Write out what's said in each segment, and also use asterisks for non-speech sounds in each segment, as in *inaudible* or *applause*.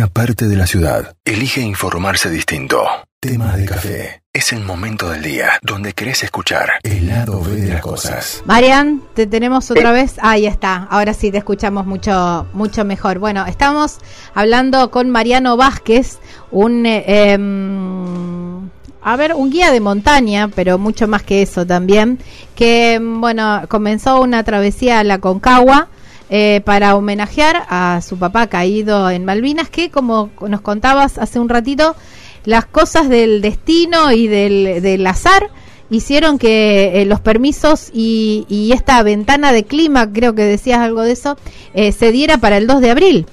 una parte de la ciudad elige informarse distinto. Tema de café. Es el momento del día donde querés escuchar el lado B de las cosas. Marian, te tenemos otra vez. Ahí está. Ahora sí te escuchamos mucho, mucho mejor. Bueno, estamos hablando con Mariano Vázquez, un eh, em, a ver, un guía de montaña, pero mucho más que eso también, que bueno, comenzó una travesía a la Concagua eh, para homenajear a su papá caído en Malvinas, que como nos contabas hace un ratito, las cosas del destino y del, azar hicieron que eh, los permisos y, esta ventana de clima, creo que decías algo de eso, eh, se diera para el 2 de abril.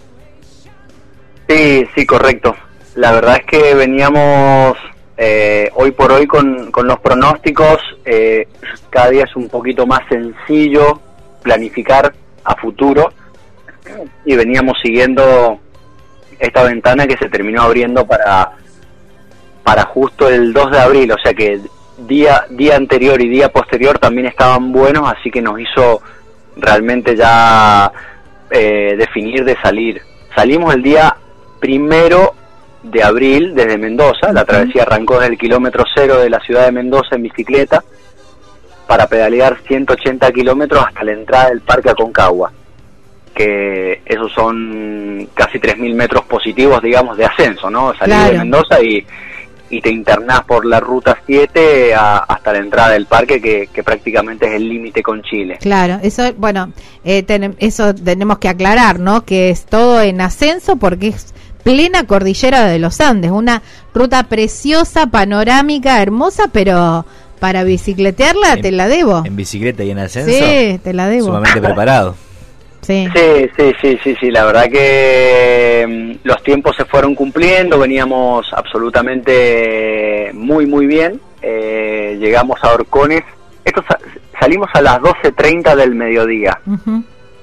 Sí, sí, correcto. La verdad es que veníamos hoy por hoy con, con los pronósticos, cada día es un poquito más sencillo planificar a futuro y veníamos siguiendo esta ventana que se terminó abriendo para para justo el 2 de abril, o sea que día día anterior y día posterior también estaban buenos, así que nos hizo realmente ya eh, definir de salir. Salimos el día primero de abril desde Mendoza, la travesía arrancó desde el kilómetro cero de la ciudad de Mendoza en bicicleta para pedalear 180 kilómetros hasta la entrada del Parque Aconcagua, que esos son casi 3.000 metros positivos, digamos, de ascenso, ¿no? Salir de Mendoza y, y te internás por la ruta 7 hasta la entrada del parque, que, prácticamente es el límite con Chile. Claro, eso, bueno, eh, eso tenemos que aclarar, ¿no? Que es todo en ascenso porque es plena cordillera de los Andes, una ruta preciosa, panorámica, hermosa, pero para bicicletearla te la debo. En bicicleta y en ascenso. Sí, te la debo. Sumamente preparado. Sí. sí, sí, sí, sí, la verdad que mm, los tiempos se fueron cumpliendo, veníamos absolutamente muy, muy bien. Eh, llegamos a Orcones, esto salimos a las 12.30 del mediodía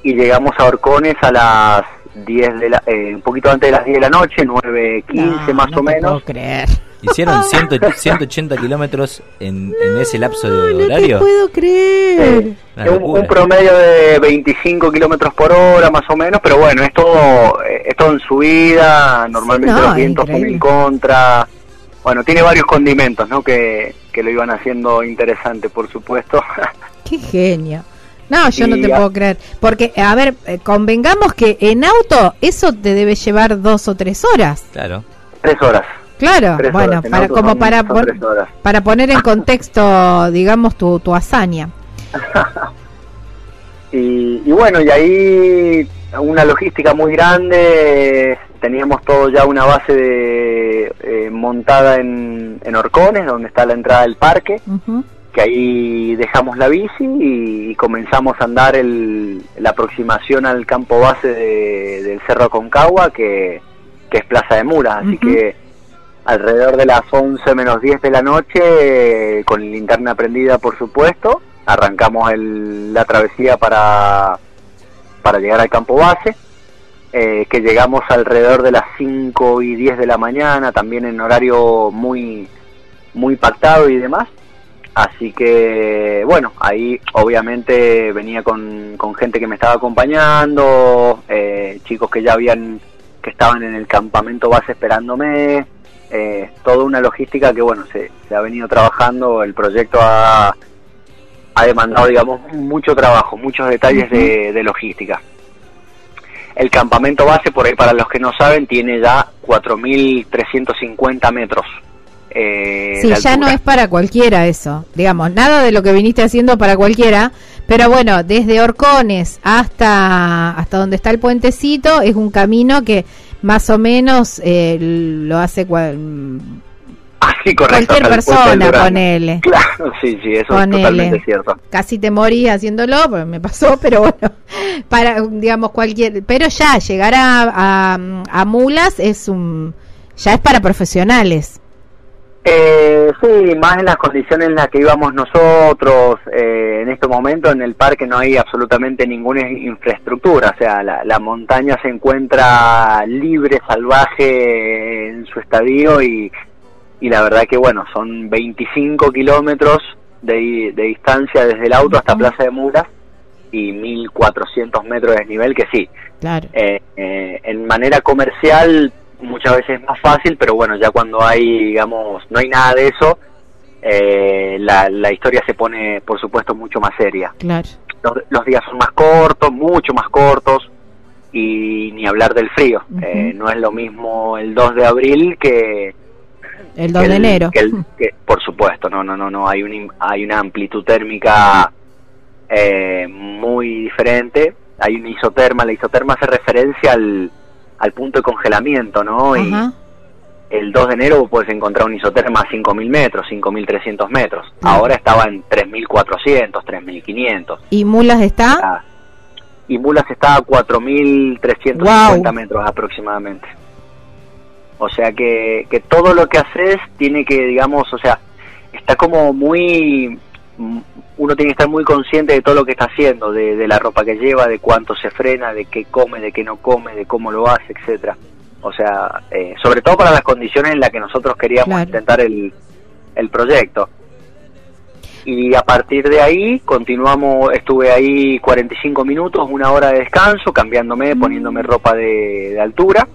y llegamos a Orcones a las 10 de la, eh, un poquito antes de las 10 de la noche, 9.15 más o menos. Puedo creer. ¿Hicieron *laughs* 180 kilómetros en, en, ese lapso de horario? No puedo creer. un, promedio de 25 kilómetros por hora más o menos, pero bueno, es todo, es todo en subida, normalmente los vientos son en contra. Bueno, tiene varios condimentos, ¿no? Que, que lo iban haciendo interesante, por supuesto. *laughs* Qué genio. No, yo no te puedo creer. Porque, a ver, eh, convengamos que en auto eso te debe llevar dos o tres horas. Claro. Tres horas. Claro, bueno, para, como para, para poner en contexto, *laughs* digamos, tu, tu hazaña. *laughs* y, bueno, y ahí una logística muy grande, teníamos todo ya una base de, eh, montada en, en Orcones, donde está la entrada del parque, que ahí dejamos la bici y comenzamos a andar el, la aproximación al campo base del Cerro Concagua, que, que es Plaza de Muras, así que alrededor de las 11 menos 10 de la noche, con linterna prendida por supuesto, arrancamos el, la travesía para, para llegar al campo base, eh, que llegamos alrededor de las 5 y 10 de la mañana, también en horario muy, muy pactado y demás. Así que, bueno, ahí obviamente venía con, con gente que me estaba acompañando, eh, chicos que ya habían, que estaban en el campamento base esperándome, eh, toda una logística que bueno se, ha venido trabajando. El proyecto ha, ha, demandado digamos mucho trabajo muchos detalles de, logística. El campamento base por ahí para los que no saben tiene ya 4.350 metros eh, sí, ya no es para cualquiera eso, digamos, nada de lo que viniste haciendo para cualquiera, pero bueno, desde Orcones hasta, hasta donde está el puentecito es un camino que más o menos eh, lo hace cual, cualquier persona, ponele. Claro, sí, sí, eso es totalmente cierto. Casi te morí haciéndolo, me pasó, *laughs* pero bueno, para, digamos, cualquier. Pero ya, llegar a, a mulas es un. Ya es para profesionales. Eh, sí, más en las condiciones en las que íbamos nosotros. Eh, en este momento en el parque no hay absolutamente ninguna infraestructura, o sea, la, montaña se encuentra libre, salvaje en su estadio y, y la verdad que bueno, son 25 kilómetros de, de distancia desde el auto hasta Plaza de Muras y 1400 metros de desnivel que sí. Claro. Eh, eh, en manera comercial muchas veces es más fácil, pero bueno, ya cuando hay, digamos, no hay nada de eso, eh, la, la historia se pone, por supuesto, mucho más seria. Claro. Los, los días son más cortos, mucho más cortos, y ni hablar del frío. Eh, no es lo mismo el 2 de abril que El 2 que de el- enero. que el- que- por supuesto, no, no, no, no, hay, un, hay una amplitud térmica eh, muy diferente. Hay una isoterma, la isoterma hace referencia al, al punto de congelamiento, ¿no? Y Ajá. el 2 de enero podés encontrar un isoterma a 5.000 metros, 5.300 metros. Claro. Ahora estaba en 3.400, 3.500. ¿Y Mulas está? Ah, y Mulas está a 4.350 Wow. metros aproximadamente. O sea que, que todo lo que haces tiene que, digamos, o sea, está como muy... mm, Uno tiene que estar muy consciente de todo lo que está haciendo, de, de la ropa que lleva, de cuánto se frena, de qué come, de qué no come, de cómo lo hace, etcétera. O sea, eh, sobre todo para las condiciones en las que nosotros queríamos Claro. intentar el, el proyecto. Y a partir de ahí continuamos, estuve ahí 45 minutos, una hora de descanso, cambiándome, poniéndome ropa de, de altura.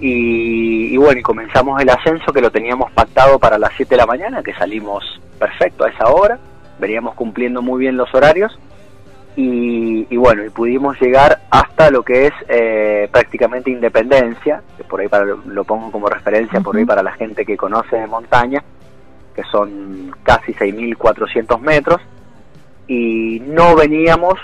Y, y bueno, y comenzamos el ascenso que lo teníamos pactado para las 7 de la mañana, que salimos perfecto a esa hora, veníamos cumpliendo muy bien los horarios. Y, y bueno, y pudimos llegar hasta lo que es eh, prácticamente Independencia, que por ahí para, lo pongo como referencia, por ahí para la gente que conoce de montaña, que son casi 6.400 metros, y no veníamos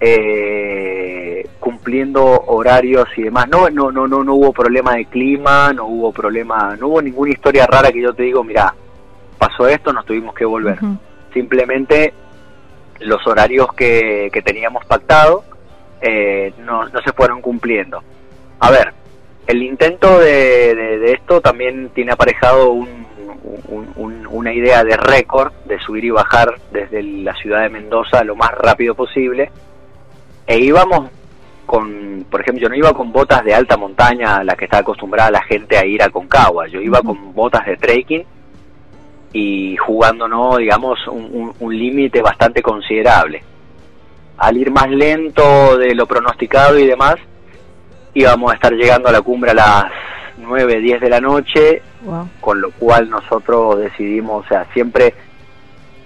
eh, cumpliendo horarios y demás. No, no, no, no, no hubo problema de clima, no hubo problema, no hubo ninguna historia rara que yo te digo, mira, pasó esto, nos tuvimos que volver. Simplemente los horarios que, que teníamos pactado eh, no, no se fueron cumpliendo. A ver, el intento de, de- de esto también tiene aparejado un- un- un- una idea de récord de subir y bajar desde la ciudad de Mendoza lo más rápido posible. E íbamos con, por ejemplo, yo no iba con botas de alta montaña, a la que está acostumbrada la gente a ir a Concagua. Yo iba con botas de trekking y jugándonos, digamos, un, un- un límite bastante considerable. Al ir más lento de lo pronosticado y demás, íbamos a estar llegando a la cumbre a las 9, 10 de la noche, Wow. con lo cual nosotros decidimos, o sea, siempre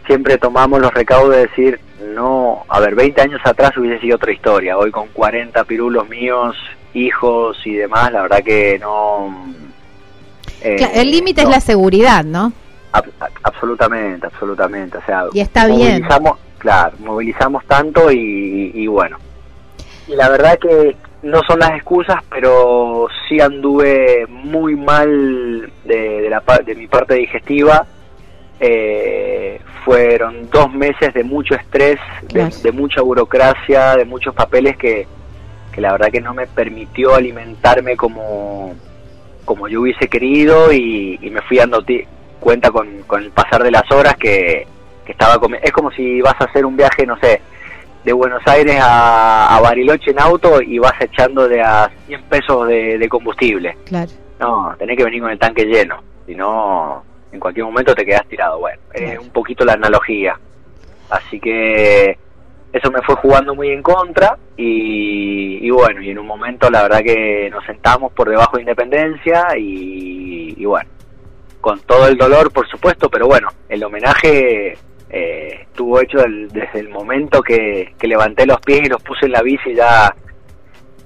siempre tomamos los recaudos de decir, no, a ver, 20 años atrás hubiese sido otra historia, hoy con 40 pirulos míos, hijos y demás, la verdad que no... eh, el límite es la seguridad, ¿no? Ab- absolutamente, absolutamente. O sea, Y está bien. movilizamos, claro, movilizamos tanto y, y bueno. Y la verdad que no son las excusas, pero sí anduve muy mal de, de la, de mi parte digestiva. Eh, fueron dos meses de mucho estrés, de, mucha burocracia, de muchos papeles que, que la verdad que no me permitió alimentarme como, como yo hubiese querido y, y me fui dando cuenta con, con el pasar de las horas que, que estaba comi- es como si vas a hacer un viaje no sé de Buenos Aires a, a Bariloche en auto y vas echando de a 100 pesos de, de combustible. Claro. no tenés que venir con el tanque lleno si no en cualquier momento te quedás tirado. Bueno es un poquito la analogía. Así que eso me fue jugando muy en contra y, y bueno, y en un momento la verdad que nos sentamos por debajo de Independencia y, y bueno, con todo el dolor por supuesto, pero bueno, el homenaje eh, estuvo hecho del- desde el momento que, que levanté los pies y los puse en la bici ya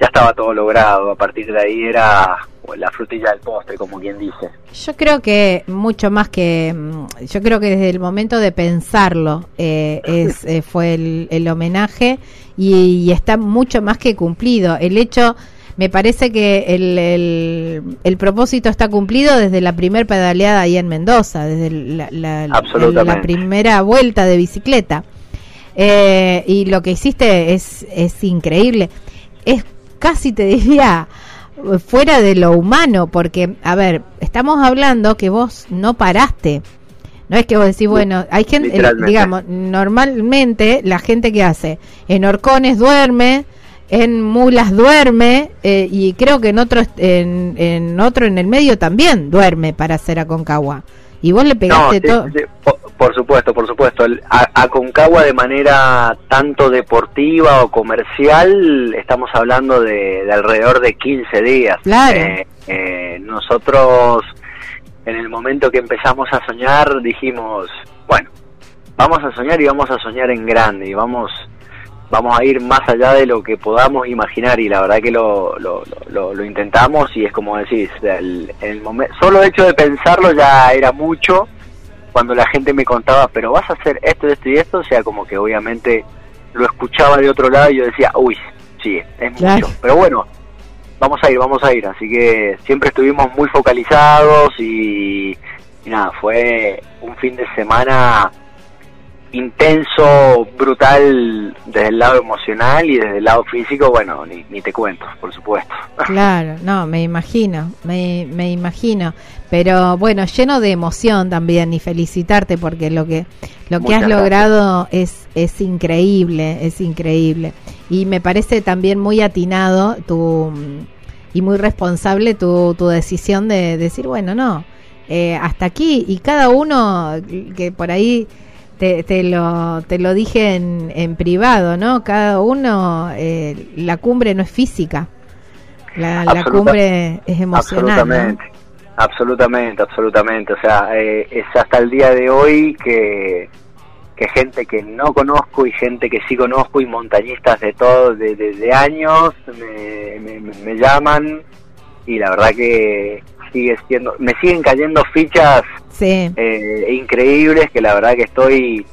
ya estaba todo logrado, a partir de ahí era la frutilla del postre, como quien dice. Yo creo que mucho más que. mm, Yo creo que desde el momento de pensarlo eh, *laughs* es, eh, fue el, el homenaje y, y está mucho más que cumplido. El hecho. Me parece que el, el, el propósito está cumplido desde la primer pedaleada ahí en Mendoza, desde la, la- la- Absolutamente. la primera vuelta de bicicleta. Eh, y lo que hiciste es, es increíble. Es casi, te *laughs* diría, fuera de lo humano, porque, a ver, estamos hablando que vos no paraste. No es que vos decís, bueno, hay gente, digamos, normalmente la gente que hace, en Horcones duerme, en Mulas duerme, eh, y creo que en otro, en, en otro en el medio también duerme para hacer Aconcagua. Y vos le pegaste todo. sí, por, por supuesto, por supuesto. El- A, Aconcagua de manera tanto deportiva o comercial, estamos hablando de, de alrededor de 15 días. Claro. Eh, Eh, nosotros, en el momento que empezamos a soñar, dijimos, bueno, vamos a soñar y vamos a soñar en grande y vamos vamos a ir más allá de lo que podamos imaginar y la verdad que lo, lo, lo, intentamos y es como decís, el, el solo el hecho de pensarlo ya era mucho cuando la gente me contaba, pero vas a hacer esto, esto y esto, o sea, como que obviamente lo escuchaba de otro lado y yo decía, uy, sí, es mucho, pero bueno, vamos a ir, vamos a ir, así que siempre estuvimos muy focalizados y, y nada, fue un fin de semana intenso, brutal desde el lado emocional y desde el lado físico, bueno, ni, ni te cuento, por supuesto. *laughs* Claro, no, me imagino, me, me imagino, pero bueno, lleno de emoción también y felicitarte porque lo que lo que has logrado es es increíble, es increíble. Y me parece también muy atinado tu y muy responsable tu, tu decisión de decir, bueno, no, eh, hasta aquí. Y cada uno que por ahí te, te, lo, te lo dije en, en privado, ¿no? Cada uno, eh, la cumbre no es física, la, la cumbre es emocional. Absolutamente, absolutamente, absolutamente. O sea, eh, es hasta el día de hoy que, que gente que no conozco y gente que sí conozco y montañistas de todos, de, años, me, me, me llaman y la verdad que sigue siendo, me siguen cayendo fichas eh, increíbles que la verdad que estoy,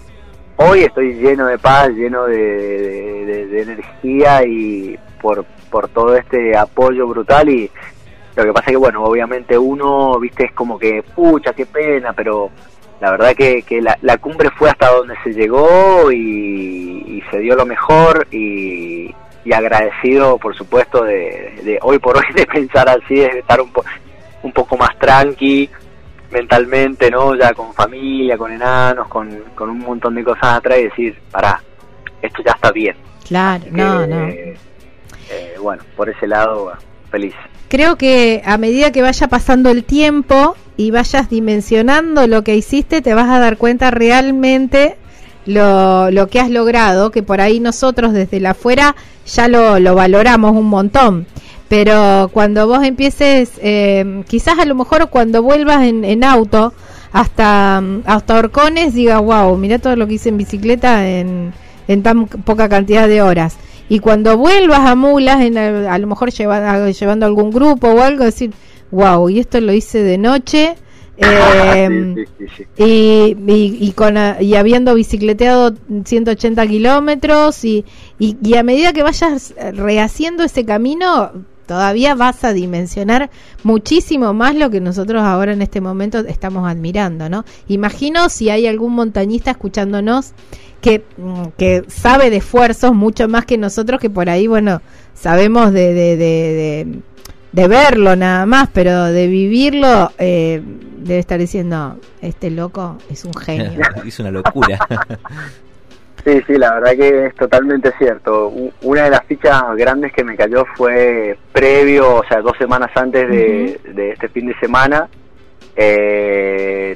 hoy estoy lleno de paz, lleno de, energía y por, por todo este apoyo brutal y lo que pasa es que bueno, obviamente uno, viste, es como que, pucha, qué pena, pero la verdad que, que la, la cumbre fue hasta donde se llegó y, y se dio lo mejor y, y agradecido por supuesto de, de, hoy por hoy *laughs* de pensar así, de estar un, po un poco más tranqui mentalmente, ¿no? Ya con familia, con enanos, con, con un montón de cosas atrás y decir, pará, esto ya está bien. Claro, no, no. Eh, bueno, por ese lado, feliz. Creo que a medida que vaya pasando el tiempo y vayas dimensionando lo que hiciste, te vas a dar cuenta realmente lo, lo que has logrado, que por ahí nosotros desde la afuera ya lo, lo valoramos un montón pero cuando vos empieces, eh, quizás a lo mejor cuando vuelvas en, auto hasta, hasta Orcones, digas, wow, mira todo lo que hice en bicicleta en, en tan poca cantidad de horas. Y cuando vuelvas a Mulas, en, a, lo mejor llevando algún grupo o algo, decir, wow, y esto lo hice de noche. *laughs* Eh, y, y, con, y habiendo bicicleteado 180 kilómetros y, y, y, a medida que vayas rehaciendo ese camino todavía vas a dimensionar muchísimo más lo que nosotros ahora en este momento estamos admirando, ¿no? Imagino si hay algún montañista escuchándonos que, mm, que sabe de esfuerzos mucho más que nosotros, que por ahí, bueno, sabemos de, de, de, de, verlo nada más, pero de vivirlo, eh, debe estar diciendo, este loco es un genio. *laughs* es una locura. *laughs* Sí, sí, la verdad que es totalmente cierto. Una de las fichas grandes que me cayó fue previo, o sea, dos semanas antes de, este fin de semana. Eh,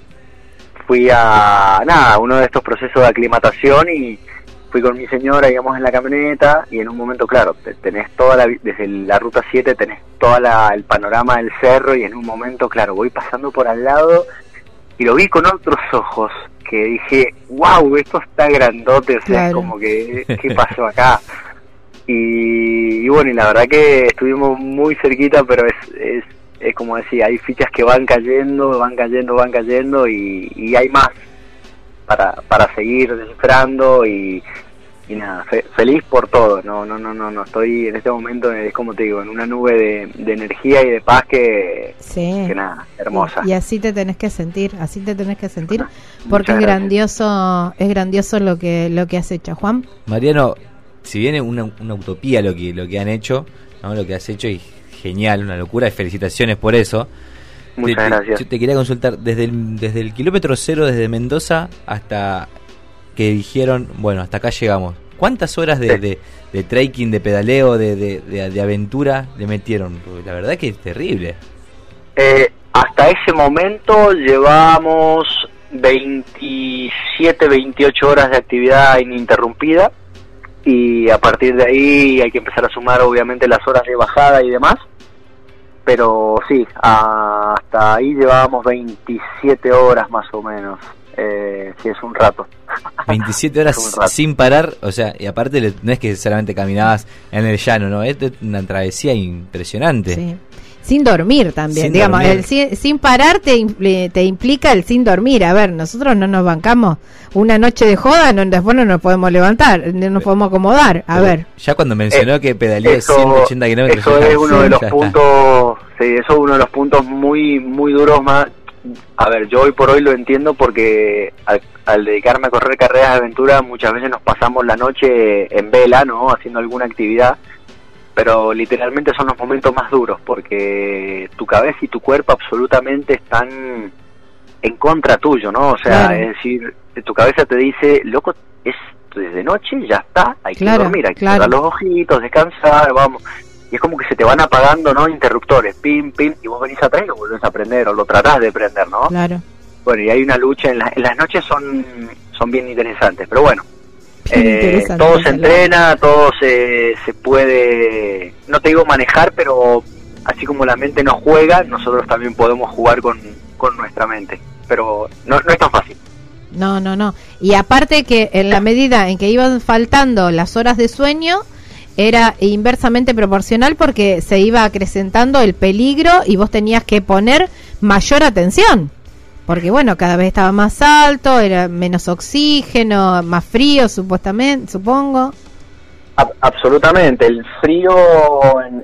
fui a, nada, uno de estos procesos de aclimatación y fui con mi señora, íbamos en la camioneta y en un momento, claro, tenés toda la, desde la ruta 7 tenés todo el panorama del cerro y en un momento, claro, voy pasando por al lado y lo vi con otros ojos que dije, wow, esto está grandote, o sea, como que, *laughs* ¿qué pasó acá? Y, bueno, y la verdad que estuvimos muy cerquita, pero es, es, es como decía, hay fichas que van cayendo, van cayendo, van cayendo y, y hay más para, para seguir descifrando y, y nada, feliz por todo, no, no, no, no, no, estoy en este momento, es como te digo, en una nube de, energía y de paz que, que nada, hermosa. Y, así te tenés que sentir, así te tenés que sentir, porque es grandioso, es grandioso lo que, lo que has hecho, Juan. Mariano, si viene una, una utopía lo que, lo que han hecho, ¿no? lo que has hecho y genial, una locura, y felicitaciones por eso. Muchas te, gracias. Te, te quería consultar, desde el, desde el kilómetro cero, desde Mendoza hasta que dijeron, bueno, hasta acá llegamos. ¿Cuántas horas de, de, de trekking, de pedaleo, de, de, aventura le metieron? la verdad que es terrible. Eh, hasta ese momento llevamos 27, 28 horas de actividad ininterrumpida y a partir de ahí hay que empezar a sumar obviamente las horas de bajada y demás. pero sí, hasta ahí llevábamos 27 horas más o menos. Eh, sí, es un rato. 27 horas sin parar, o sea, y aparte no es que solamente caminabas en el llano, ¿no? Es una travesía impresionante. Sí. Sin dormir también, digamos, El, sin, parar te, te, implica el sin dormir. A ver, nosotros no nos bancamos una noche de joda, no, después no nos podemos levantar, no nos podemos acomodar. A ver. Ya cuando mencionó eh, que pedaleé 180 kilómetros. Eso es uno de los puntos, sí, eso es uno de los puntos muy, muy duros más. A ver, yo hoy por hoy lo entiendo porque al, dedicarme a correr carreras de aventura muchas veces nos pasamos la noche en vela, ¿no? Haciendo alguna actividad pero literalmente son los momentos más duros porque tu cabeza y tu cuerpo absolutamente están en contra tuyo, ¿no? O sea, es decir, tu cabeza te dice, loco, es desde noche, ya está, hay que dormir, hay que cerrar los ojitos, descansar, vamos. Y es como que se te van apagando, ¿no? Interruptores, pim, pim, y vos venís atrás y lo volvés a prender, o lo tratás de prender, ¿no? Claro. Bueno, y hay una lucha, en, en las noches son, son bien interesantes, pero bueno, *laughs* eh, todo se entrena, todo se, se puede, no te digo manejar, pero así como la mente no juega, nosotros también podemos jugar con, con nuestra mente. Pero no, no es tan fácil. No, no, no. Y aparte que en la medida en que iban faltando las horas de sueño, era inversamente proporcional porque se iba acrecentando el peligro y vos tenías que poner mayor atención. Porque bueno, cada vez estaba más alto, era menos oxígeno, más frío supuestamente, supongo. absolutamente, el frío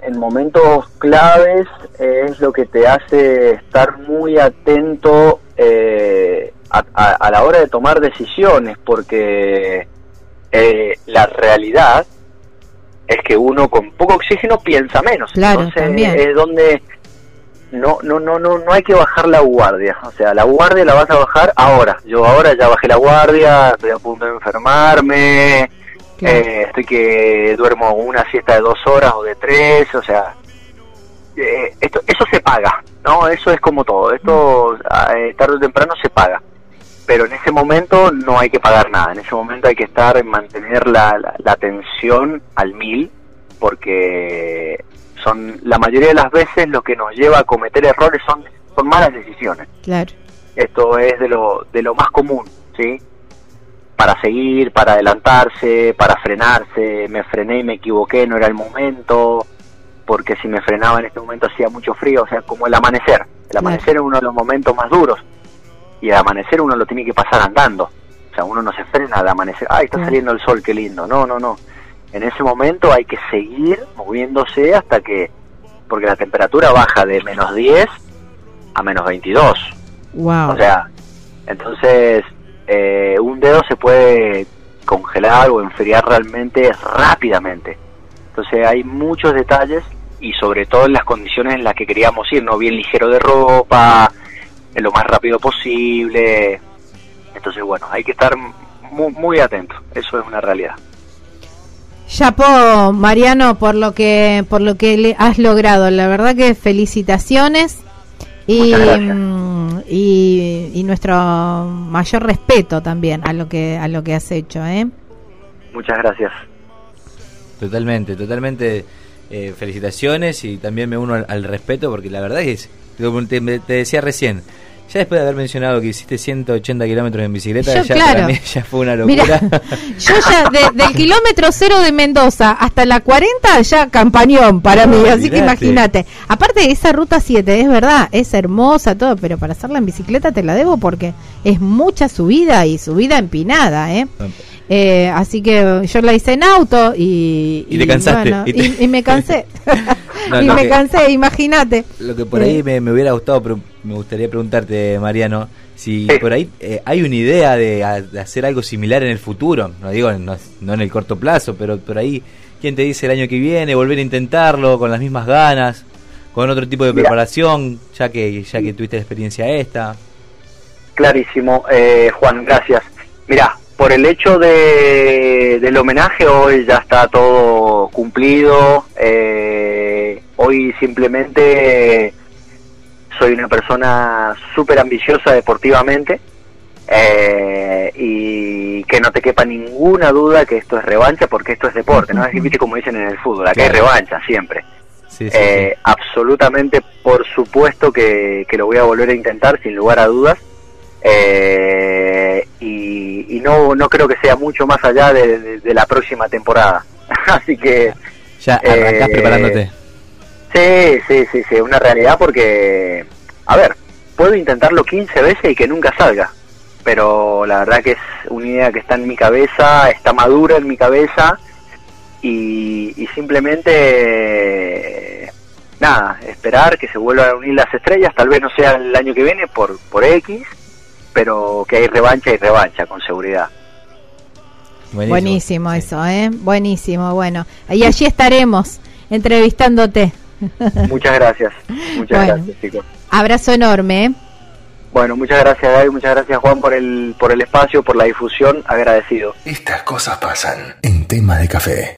en, momentos claves es lo que te hace estar muy atento eh, a, la hora de tomar decisiones, porque eh, la realidad es que uno con poco oxígeno piensa menos. Claro, Entonces es donde no, no, no, no, no hay que bajar la guardia. O sea, la guardia la vas a bajar ahora. Yo ahora ya bajé la guardia, estoy a punto de enfermarme, eh, estoy que duermo una siesta de dos horas o de tres, o sea, eh, esto, eso se paga, ¿no? Eso es como todo. Esto eh, tarde o temprano se paga. Pero en ese momento no hay que pagar nada. En ese momento hay que estar en mantener la, la, la atención al mil, porque son la mayoría de las veces lo que nos lleva a cometer errores son, son malas decisiones. Claro. Esto es de lo, de lo más común, ¿sí? Para seguir, para adelantarse, para frenarse, me frené y me equivoqué, no era el momento, porque si me frenaba en este momento hacía mucho frío, o sea, como el amanecer. El amanecer es uno de los momentos más duros y el amanecer uno lo tiene que pasar andando. O sea, uno no se frena al amanecer, ay, está saliendo el sol, qué lindo. No, no, no en ese momento hay que seguir moviéndose hasta que, porque la temperatura baja de menos 10 a menos 22. Wow. O sea, entonces eh, un dedo se puede congelar o enfriar realmente rápidamente. Entonces hay muchos detalles y sobre todo en las condiciones en las que queríamos ir, no bien ligero de ropa, en lo más rápido posible. Entonces bueno, hay que estar muy, muy atento, eso es una realidad. Chapo, Mariano, por lo que por lo que le has logrado. La verdad que felicitaciones y, mm, y, y, nuestro mayor respeto también a lo que a lo que has hecho, ¿eh? Muchas gracias. Totalmente, totalmente. Eh, felicitaciones y también me uno al, respeto porque la verdad es, te decía recién, ya después de haber mencionado que hiciste 180 kilómetros en bicicleta, ya para mí *laughs* ya fue una locura. yo ya del kilómetro cero de Mendoza hasta la 40 ya campañón para mí, así que imagínate. Aparte de esa ruta 7, es verdad, es hermosa todo, pero para hacerla en bicicleta te la debo porque es mucha subida y subida empinada, ¿eh? Eh, así que yo la hice en auto y... Y, cansaste. y, me cansé. *laughs* *laughs* y me cansé, imagínate. Lo que por ahí eh. me, hubiera gustado, me gustaría preguntarte, Mariano, si por ahí eh, hay una idea de, hacer algo similar en el futuro. No digo, no, en el corto plazo, pero por ahí, ¿quién te dice el año que viene? Volver a intentarlo con las mismas ganas, con otro tipo de preparación, ya que, ya que tuviste la experiencia esta. Clarísimo, Juan, gracias. Mira, por el hecho de, del homenaje hoy ya está todo cumplido. Eh, hoy simplemente soy una persona súper ambiciosa deportivamente eh, y que no te quepa ninguna duda que esto es revancha porque esto es deporte, ¿no? Es como dicen en el fútbol, acá hay revancha siempre. Sí, sí, Eh, absolutamente, por supuesto que, que lo voy a volver a intentar, sin lugar a dudas. Eh, y, y no, no creo que sea mucho más allá de, de- de la próxima temporada. Así que. Ya arrancás eh, preparándote. Sí, sí, sí, sí, una realidad porque, a ver, puedo intentarlo 15 veces y que nunca salga. Pero la verdad que es una idea que está en mi cabeza, está madura en mi cabeza y, y simplemente nada, esperar que se vuelvan a unir las estrellas, tal vez no sea el año que viene por, por X, pero que hay revancha y revancha con seguridad. Buenísimo Sí. eso, ¿eh? Buenísimo, bueno. Y allí estaremos entrevistándote. Muchas gracias, muchas Bueno. gracias chicos. Abrazo enorme, ¿eh? Bueno, muchas gracias Gaby, muchas gracias Juan por el, por el espacio, por la difusión, agradecido. Estas cosas pasan en tema de café.